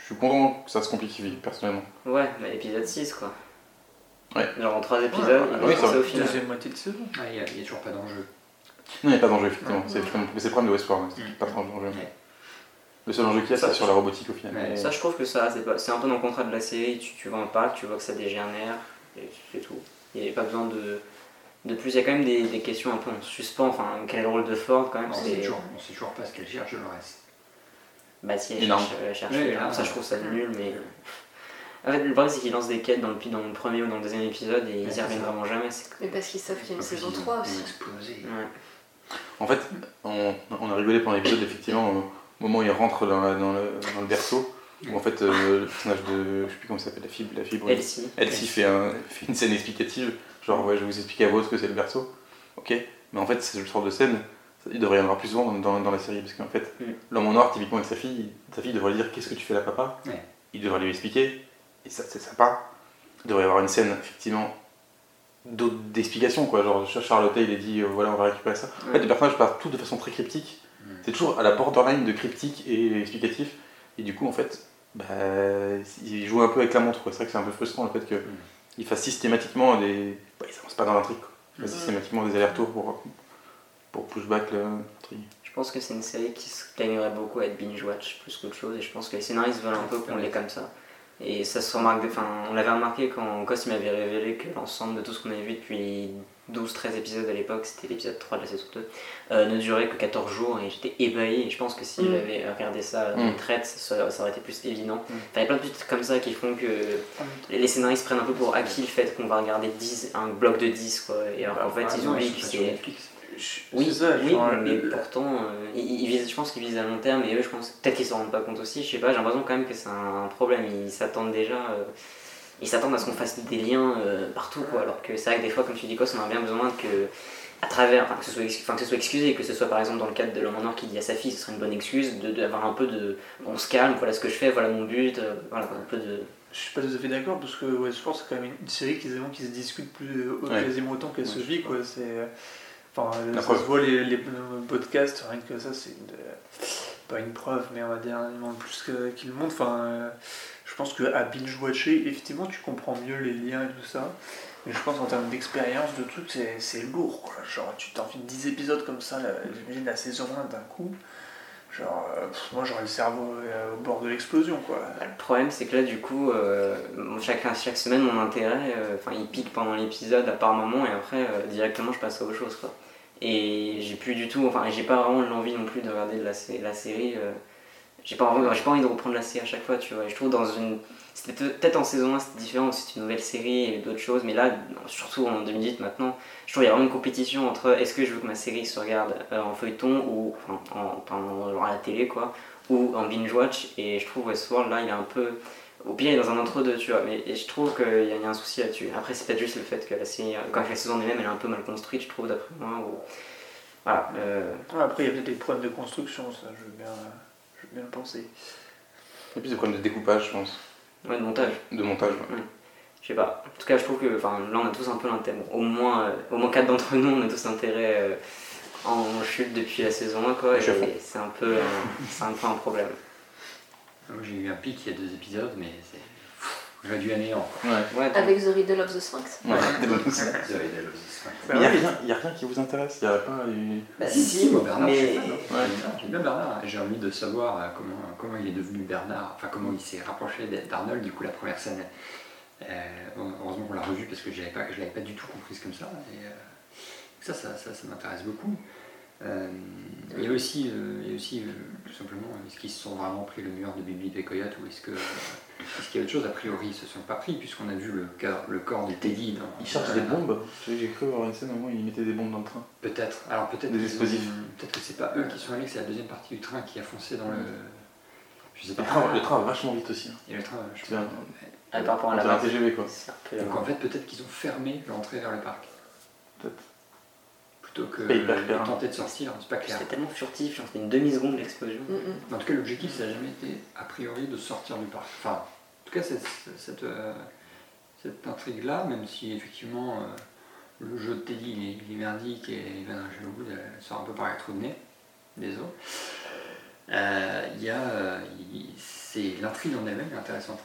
je suis content que ça se complique personnellement. Ouais, mais épisode 6 quoi. Ouais. Genre en 3 épisodes, Ouais, il oui, est ça va. au final. Deuxième moitié de saison. Ah, Il n'y a, il y a toujours pas d'enjeu. Non, il n'y a pas d'enjeu, effectivement. C'est Ouais. mais c'est le problème de Westworld, c'est Mm. pas trop d'enjeu. Ouais. Le seul enjeu qu'il y a, c'est sur la robotique au final. Ouais. Mais- Ça, je trouve que ça, c'est pas- c'est un peu dans le contrat de la série. Tu, tu vas en parler, tu vois que ça dégénère, et c'est tout. Il n'y a pas besoin de. De plus, il y a quand même des, des questions un peu en suspens. Enfin, quel est le rôle de Ford quand même On sait c'est- toujours, on sait toujours pas ce qu'elle cherche le reste. Bah, si elle cherche, elle cherche Oui, là, ça, je trouve ça nul, mais. En fait, le problème, c'est qu'ils lancent des quêtes dans le, dans le premier ou dans le deuxième épisode et ils y reviennent vraiment jamais. c'est- Mais parce qu'ils savent qu'il y a une saison ils ont- 3 ils ont aussi. explosé. Ouais. En fait, on, on a rigolé pendant l'épisode, effectivement, au moment où il rentre dans, la- dans le, dans le berceau. Où en fait, euh, le personnage de. Je sais plus comment ça s'appelle, la fibre. La fibre Elsie. Elsie fait, un- fait une scène explicative. Genre, ouais, je vais vous expliquer à vous ce que c'est le berceau. Ok Mais en fait, c'est le genre de scène. Il devrait y en avoir plus souvent dans, dans- dans la série. Parce qu'en fait, Mm. l'homme en noir, typiquement avec sa fille, sa fille devrait lui dire Qu'est-ce que tu fais là, papa? Il devrait lui expliquer. Et ça, c'est sympa. Il devrait y avoir une scène, effectivement, d'autres- d'explication, quoi. Genre, Charlotte, il a dit euh, Voilà, on va récupérer ça. En fait, les personnages parlent tout de façon très cryptique. Mm. C'est toujours à la borderline de cryptique et explicatif. Et du coup, en fait, bah, il joue un peu avec la montre. C'est vrai que c'est un peu frustrant le fait Mm. Qu'il fasse systématiquement des. Bah, il s'avance pas dans l'intrigue. quoi. Il fait Mm. systématiquement des allers-retours pour, pour pushback l'intrigue. Je pense que c'est une série qui se gagnerait beaucoup à être binge-watch plus qu'autre chose et je pense que les scénaristes veulent un peu qu'on l'ait comme ça. Et ça se remarque, enfin, on l'avait remarqué quand Cos m'avait révélé que l'ensemble de tout ce qu'on avait vu depuis 12-13 épisodes à l'époque, c'était l'épisode 3 de la saison 2, euh, ne durait que 14 jours et j'étais ébahi et je pense que si Mm. j'avais regardé ça Mm. d'une traite, ça, ça aurait été plus évident. Mm. Enfin, il y a plein de petits trucs comme ça qui font que les scénaristes prennent un peu pour acquis le fait qu'on va regarder 10, un bloc de 10 quoi. Et alors qu'en fait ils oublient ils que c'est... Oui, ça, oui genre, mais le- pourtant, euh, ils, ils visent, je pense qu'ils visent à long terme, et eux, je pense, peut-être qu'ils s'en rendent pas compte aussi, je sais pas, j'ai l'impression quand même que c'est un, problème, ils s'attendent déjà, euh, ils s'attendent à ce qu'on fasse des liens euh, partout, quoi, alors que c'est vrai que des fois, comme tu dis, quoi, on a bien besoin que, à travers, enfin, que ce soit, enfin, que ce soit excusé, que ce soit par exemple dans le cadre de l'homme en or qui dit à sa fille, ce serait une bonne excuse, de- d'avoir un peu de, on se calme, voilà ce que je fais, voilà mon but, euh, voilà, un peu de... Je suis pas tout à fait d'accord parce que ouais, je pense que c'est quand même une série qui, qui se discute plus euh, Ouais. quasiment autant qu'elle se Ouais, vit quoi. C'est euh, enfin ça preuve. se voit les, les podcasts rien que ça c'est pas une preuve mais on va dire un élément de plus que- qui le montre. Enfin euh, je pense que à binge watcher effectivement tu comprends mieux les liens et tout ça. Mais je pense en termes d'expérience de trucs c'est, c'est lourd quoi. Genre tu t'enfiles 10 épisodes comme ça, la- j'imagine la saison 1 d'un coup. Genre euh, pff, moi j'aurais le cerveau euh, au bord de l'explosion quoi. Bah, le problème, c'est que là, du coup, euh, chaque, chaque semaine, mon intérêt, euh, enfin, il pique pendant l'épisode à part moment, et après, directement, je passe à autre chose, quoi. Et j'ai plus du tout, enfin, j'ai pas vraiment l'envie non plus de regarder de la, sé- la série. euh, j'ai pas, envie- pas envie de reprendre la série à chaque fois, tu vois. Et je trouve dans une. C'était peut- peut-être en saison 1, c'était différent, c'est une nouvelle série et d'autres choses, mais là, surtout en 2018 maintenant, je trouve qu'il y a vraiment une compétition entre est-ce que je veux que ma série se regarde euh, en feuilleton ou en, en- genre à la télé, quoi, ou en binge-watch, et je trouve Westworld là, il est un peu. Au pire, il est dans un entre-deux, tu vois, mais et je trouve qu'il y, a- il y a un souci là-dessus. Après, c'est peut-être juste le fait que la série, quand la saison en elle-même, elle est un peu mal construite, je trouve, d'après moi. Ou... Voilà. euh, Ouais, Après, il y a peut-être des problèmes de construction, ça, je veux bien, je veux bien le penser. Et puis des problèmes de découpage, je pense. ouais, de montage. De montage. ouais. Je sais pas. En tout cas, je trouve que enfin, là, on a tous un peu l'intérêt. bon, au moins, euh, au moins 4 d'entre nous, on a tous intérêt euh, en chute depuis la saison 1, quoi. Et c'est un, peu, un- c'est un peu un problème. Moi, J'ai eu un pic il y a deux épisodes, mais c'est. J'aurais dû aller en. Ouais. Ouais, Avec The Riddle of the Sphinx. Ouais, bonnes- Vous avez des lobbies. Bah Il n'y a, rien- y a rien qui vous intéresse, il n'y a pas eu... Bah, Si, si, moi Bernard, mais- je bien Bernard. J'ai envie de savoir euh, comment, comment il est devenu Bernard, enfin comment il s'est rapproché d'Arnold, du coup la première scène. euh, heureusement qu'on l'a revue parce que je l'avais pas, je l'avais pas du tout comprise comme ça. Et, euh, ça, ça, ça, ça m'intéresse beaucoup. Euh, il y a aussi, euh, il y a aussi euh, tout simplement, est-ce qu'ils se sont vraiment pris le mur de Bibi et Coyote ou est-ce que est-ce qu'il y a autre chose? A priori, ils se sont pas pris puisqu'on a vu le, cœur- le corps de Teddy dans. Ils cherchent des bombes J'ai cru voir une scène où moment, ils mettaient des bombes dans le train. Peut-être. Alors peut-être Des explosifs. ont- Peut-être que c'est pas eux qui sont allés, que c'est la deuxième partie du train qui a foncé dans le. Je sais pas. Le train, le train va vachement vite aussi. hein. Et le train, je sais C'est pas. un, Ah, par rapport à la. TGV quoi. Donc en fait, peut-être qu'ils ont fermé l'entrée vers le parc. Peut-être. Plutôt que hyper de hein. tenter de sortir, c'est pas clair. C'était tellement furtif, c'était une demi-seconde l'explosion. Mm, mm. En tout cas, l'objectif, ça n'a jamais été, a priori, de sortir du parc. Enfin, en tout cas, cette, cette, euh, cette intrigue-là, même si effectivement euh, le jeu de Teddy il est, il est merdique et Wood elle sort un peu par les trous de nez des autres, euh, il y a. il- c'est L'intrigue en elle-même est intéressante.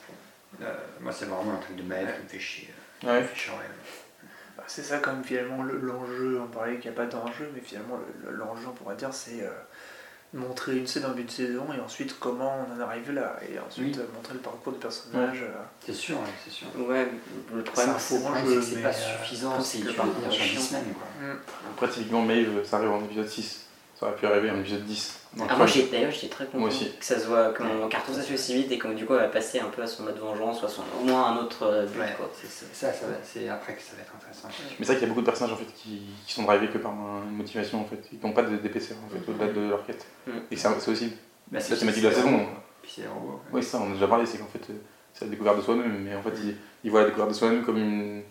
Euh, moi, c'est vraiment l'intrigue de Maëv qui me fait chier. Ouais. me fait chier. Bah, c'est ça comme finalement le- l'enjeu, on parlait qu'il n'y a pas d'enjeu, mais finalement le- le- l'enjeu on pourrait dire c'est euh, montrer une scène en une saison et ensuite comment on en arrive là, et ensuite Oui. montrer le parcours du personnage. euh. C'est sûr, ouais, c'est sûr. Ouais, le problème, c'est que c'est pas euh, suffisant c'est tu que veux par tenir contre, sur 10 chiant. semaines. Quoi. Après, typiquement, Maeve, ça arrive en épisode 6. Ça aurait pu arriver en épisode 10. dans le Ah, moi, d'ailleurs, j'étais très content Moi aussi. que ça se voit, que mon carton ça se fait si vite et que du coup, elle va passer un peu à son mode vengeance ou à son, au moins un autre euh, but. Ouais, Quoi. c'est ça, ça, ça va- c'est après que ça va être intéressant. Mais c'est vrai qu'il y a beaucoup de personnages en fait, qui, qui sont drivés que par une motivation en fait. Ils n'ont pas de- d'épaisseur en fait, au-delà de leur quête. Mm. Et c'est c'est aussi Bah, la thématique de la saison. Oui, ça, on a déjà parlé, c'est qu'en fait, c'est la découverte de soi-même, mais en fait, il, il voit la découverte de soi-même comme une.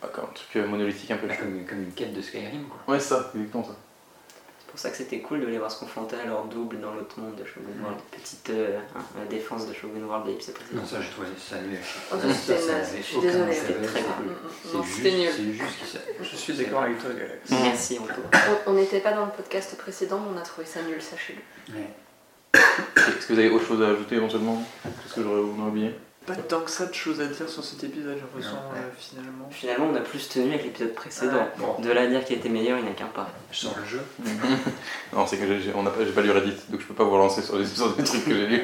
bah, comme un truc euh, monolithique un peu. Bah, comme, comme une quête de Skyrim, quoi. Ouais, c'est ça, exactement ça. C'est pour ça que c'était cool de les voir se confronter à leur double dans l'autre monde de Shogun World. Petite euh, hein, la défense de Shogun World l'épisode précédent. Non, ça, j'ai trouvé ça nul. Oh, ça, c'était ça naze. n'avait Je suis désolée, c'était très cool. C'est Non, c'était nul. C'est juste Je suis d'accord avec toi, Galax. Merci Anto. On- On n'était pas dans le podcast précédent, mais on a trouvé ça nul, sachez-le. Ouais. Est-ce que vous avez autre chose à ajouter éventuellement? Qu'est-ce que j'aurais oublié? Pas tant que ça de choses à dire sur cet épisode, j'ai l'impression, euh, finalement. Finalement, on a plus tenu avec l'épisode précédent. Bon, De là à dire qu'il était meilleur, il n'y a qu'un pas. je sors le jeu. Non, c'est que j'ai pas, lu Reddit, donc je peux pas vous relancer sur les, sur des trucs que j'ai lus.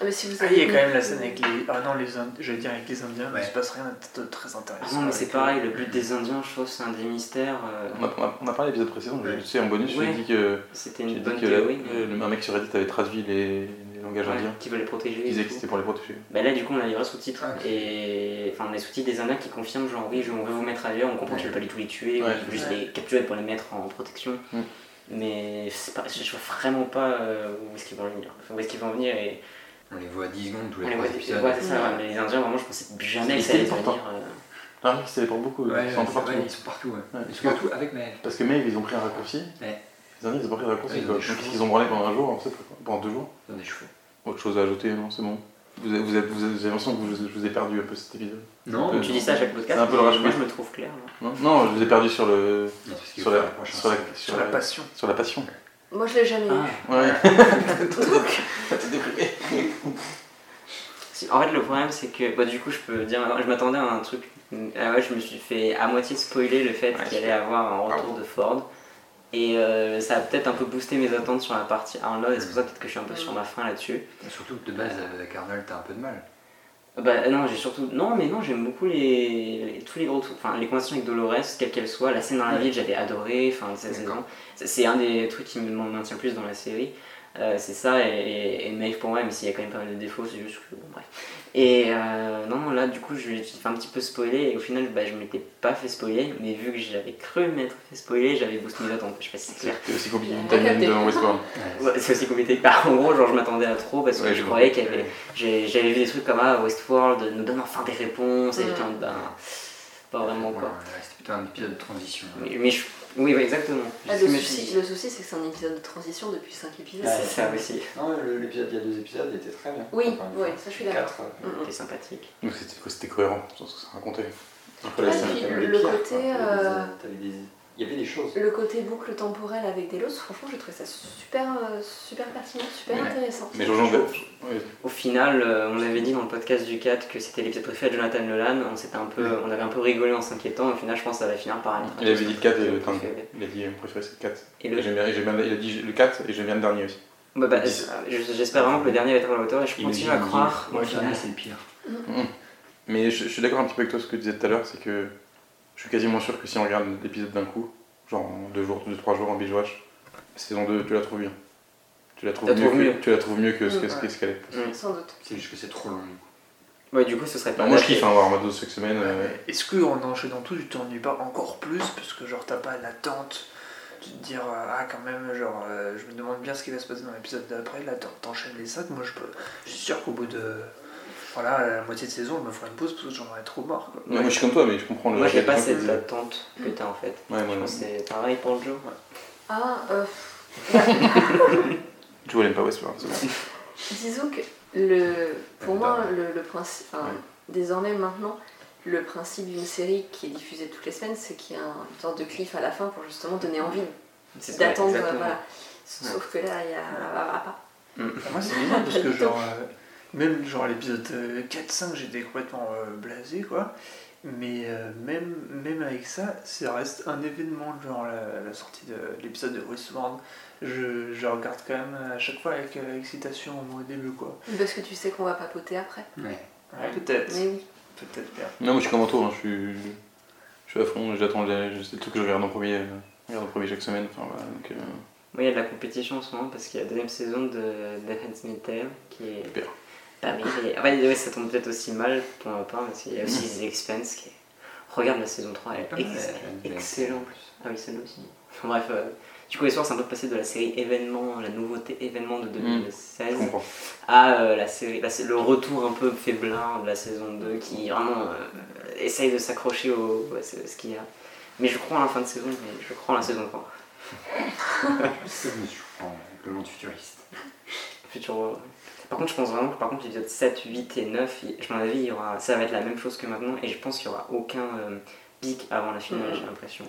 Ah, mais si vous Ah, il y a quand même la scène avec les. Ah non, les Indiens, j'allais dire avec les Indiens, mais il se passe rien de très intéressant. Ah non, mais c'est pareil, le but des Indiens, je trouve, c'est un des mystères. euh, On a, on a- on a parlé de l'épisode précédent, Ouais. tu sais, en bonus, Ouais. j'ai dit que, C'était j'ai une dit bonne que la- théorie. euh, le- un mec sur Reddit avait traduit les, les langages Ouais, indiens, qui veut les protéger. qui disait et que c'était pour les protéger. Bah là, du coup, on a les vrais sous-titres. Ah, et enfin, on a les sous-titres des Indiens qui confirment, genre, oui, je, on veut vous mettre ailleurs, on comprend que tu veux pas du tout les tuer, Ouais. juste Ouais. les capturer pour les mettre en protection. Mm. Mais pas, je vois vraiment pas euh, où est-ce qu'ils vont venir. Enfin, où est-ce qu'ils vont venir et On les voit 10 secondes tous on les les trois voit. épisodes. Ouais, c'est ça, Ouais. ouais, mais les Indiens, vraiment, je pensais jamais que ça allait venir. euh, qu'ils se téléportent beaucoup, Ouais, ils sont partout. vrai, ils sont partout. Ouais. Ouais. Parce que Maeve, ils ont pris un raccourci, Ouais. Les Indiens, ils ont pris de raccourci, Ouais, ils ont quoi. des Donc chevaux. ils ont branlé pendant un jour, en fait, pendant deux jours. Ils ont des cheveux. Autre chose à ajouter, non, c'est bon. Vous avez, vous avez, vous avez- j'ai l'impression que vous- je vous ai perdu un peu cet épisode. Non, Tu dis ça à chaque podcast, C'est un peu le rage moi je me trouve clair. là. Non, non, je vous ai perdu sur le, Non, sur la, la sur la. Sur la passion. sur la passion. Moi, je l'ai jamais eu. Ah. Ouais. Donc, T'es déprimé. En fait, le problème, c'est que bah, du coup, je peux dire, je m'attendais à un truc. Ah ouais, je me suis fait à moitié spoiler le fait Ouais, qu'il allait avoir un retour de Ford. Et euh, ça a peut-être un peu boosté mes attentes sur la partie 1 là, et c'est pour ça peut-être que je suis un peu sur ma fin là-dessus? Surtout que de base, avec Arnold, t'as un peu de mal. Bah non, j'ai surtout. Non, mais non, j'aime beaucoup les... les- tous les gros trucs. Enfin, les conversations avec Dolores, quelle qu'elle soit. La scène dans la ville, j'avais adoré. Enfin, cette D'accord. saison. C'est- un des trucs qui me maintient le plus dans la série. Euh, c'est ça, et, et, et Maeve pour moi, même s'il y a quand même pas mal de défauts, c'est juste que. Bon, bref. Et euh, non, non, là, du coup, je me suis fait un petit peu spoiler, et au final, bah, je m'étais pas fait spoiler, mais vu que j'avais cru m'être fait spoiler, j'avais boosté mes attentes. Je sais pas si c'est clair. C'est aussi compliqué une Ouais, timeline de Westworld. Ouais, c'est aussi compliqué. Bah, en gros, genre, je m'attendais à trop parce que Ouais, je croyais qu'il y avait. J'avais vu des trucs comme ah, Westworld nous donne enfin des réponses, et Mm. j'étais en mode, bah, pas vraiment Ouais, quoi. ouais, C'était plutôt un épisode de transition. Mais, mais je- oui, exactement. ah, le, souci, le souci, c'est que c'est un épisode de transition depuis 5 épisodes. C'est ça aussi. Non, l'épisode, il y a deux épisodes, il était très bien. Oui, oui, fois. ça, je suis d'accord. Quatre, euh, Mm, mm. C'est sympathique. Donc c'était c'était cohérent que ça racontait. Après Ouais, la scène. puis t'avais le les pires, côté, des- euh, t'avais des- Il y avait des choses. Le côté boucle temporelle avec Delos, franchement, j'ai trouvé ça super, euh, super pertinent, super intéressant. Mais Jean-Jean ouais. Au final, euh, on avait dit dans le podcast du 4 que c'était l'épisode préféré de Jonathan Nolan. On, s'était un peu, on avait un peu rigolé en s'inquiétant. Au final, je pense que ça va finir par être. Il avait dit le 4 et le. Il a dit mon préféré c'est le 4. Et le et bien- il a dit le 4 et j'aime bien le dernier aussi. Bah, bah, je- J'espère vraiment que le dernier va être à la hauteur et je continue à croire. Moi, au le final. c'est le pire. Mais je, je suis d'accord un petit peu avec toi ce que tu disais tout à l'heure, c'est que je suis quasiment sûr que si on regarde l'épisode d'un coup, genre en deux jours, deux, trois jours en binge watch, saison 2, tu la trouves bien. Tu la trouves, La mieux, que, mieux. tu la trouves mieux que ce qu'elle est. Sans doute. C'est juste que c'est trop long. Ouais, du coup, ce serait pas. Bah, moi je kiffe hein, voir Armado chaque semaine. euh, Est-ce qu'en enchaînant tout, tu t'ennuies pas encore plus Parce que genre t'as pas l'attente de te dire euh, ah quand même genre euh, je me demande bien ce qui va se passer dans l'épisode d'après, là t'en- t'enchaînes les sacs, moi je peux. Je suis sûr qu'au bout de voilà la moitié de saison je me ferai une pause parce que j'en aurais trop marre quoi. ouais, moi je suis comme toi, mais je comprends le. Moi, j'ai pas cette attente que t'as en fait. Ouais, moi, Je non. pense que c'est pareil pour le jeu. Ah, euh, Tu vois, elle aime pas Westworld. c'est bon. disons que le, pour moi, le, le principe, enfin, Ouais. désormais maintenant, le principe d'une série qui est diffusée toutes les semaines, c'est qu'il y a un- une sorte de cliff à la fin pour justement donner envie C'est d'attendre. voilà. Sauf que là, il y a. ah, pas. Moi c'est bizarre parce que genre euh, même genre à l'épisode euh, 4-5 j'étais complètement euh, blasé quoi. Mais euh, même, même avec ça, ça reste un événement, genre la, la sortie de l'épisode de Westworld. Je, je regarde quand même à chaque fois avec euh, excitation au moins au début quoi. Parce que tu sais qu'on va papoter après. Ouais. Ouais, peut-être. Mais oui. Peut-être bien. Non, moi je suis comme Anto, hein, je suis. Je suis à fond, j'attends les- c'est le truc que je regarde en premier, euh, je regarde en premier chaque semaine. Enfin, voilà, donc, euh, Moi, il y a de la compétition en ce moment parce qu'il y a la deuxième saison de The Handmaid's Tale qui est Super. Pas. Et- Enfin, ouais, ça tombe peut-être aussi mal pour ma part parce qu'il y a aussi The Expense qui est. Regarde la saison 3, elle est ex- excellente. Ah oui, celle-là aussi. Enfin, bref, euh, Du coup, l'histoire, c'est un peu passé de la série événement, la nouveauté événement de Je 2016, comprends. à euh, la série, la- le retour un peu faiblard de la saison 2 qui vraiment euh, essaye de s'accrocher au, à ce, qu'il y a. Mais je crois en la fin de saison, mais je crois en la saison 3. C'est bon, je prends le monde futuriste. Futur. Par contre, je pense vraiment que par contre, l'épisode 7, 8 et 9, il- à mon avis, il y aura, ça va être la même chose que maintenant, et je pense qu'il n'y aura aucun euh, pic avant la finale, j'ai l'impression.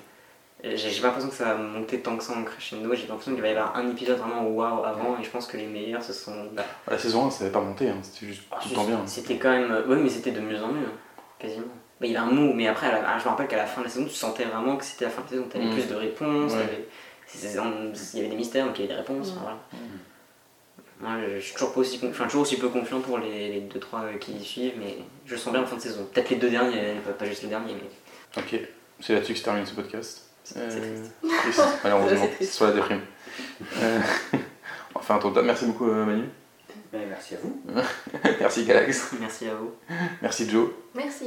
J'ai pas l'impression que ça va monter tant que ça en crescendo, j'ai l'impression qu'il va y avoir un épisode vraiment waouh avant, et je pense que les meilleurs, ce sont. bah, La saison 1, ça n'avait pas monté, hein, c'était juste tout le temps bien. C'était quand même. Oui, mais c'était de mieux en mieux, hein, quasiment. Bah, il y avait un mot, mais après, la- je me rappelle qu'à la fin de la saison, tu sentais vraiment que c'était la fin de la saison. Tu avais Mm. plus de réponses, Ouais. il y avait des mystères, donc il y avait des réponses. Mm. Voilà. Moi, je, suis toujours, pas aussi, enfin, toujours aussi peu confiant pour les 2-3 qui suivent, mais je sens bien en fin de saison. Peut-être les deux derniers, pas, pas juste les derniers, mais Ok, c'est là-dessus que se termine ce podcast. c'est Euh, triste. triste, malheureusement, C'est soit la déprime. Euh, on va faire un tour de table. Merci beaucoup euh, Manu. Ben, merci à vous. Merci Galax. Merci à vous. Merci Joe. Merci.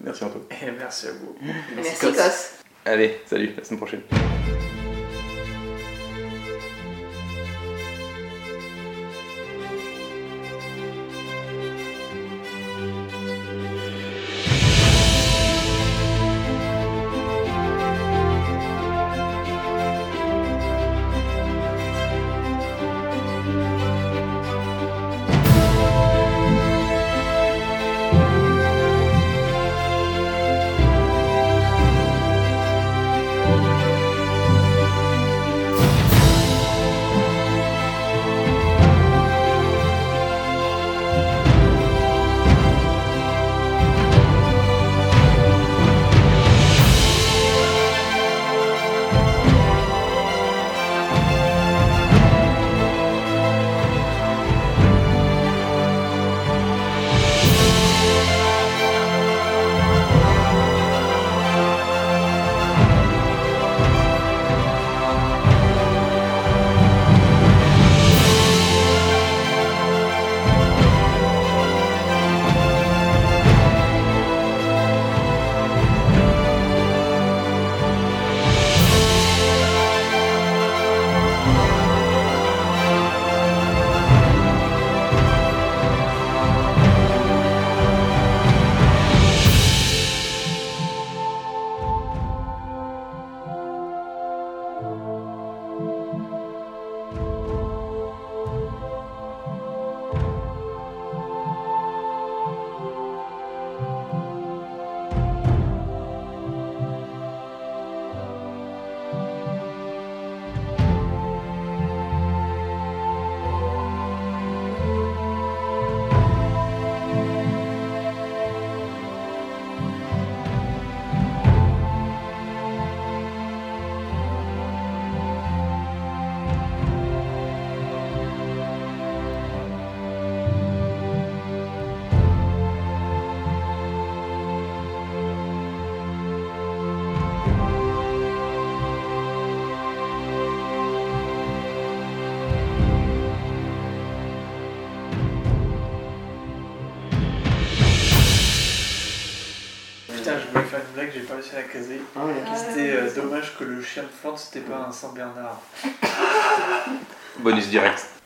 Merci Antoine. Et merci à vous. Merci, Cos. Cos. Allez, salut, la semaine prochaine. J'ai pas réussi à la caser. C'était euh, dommage que le chien de Ford c'était pas un Saint-Bernard. Bonus direct.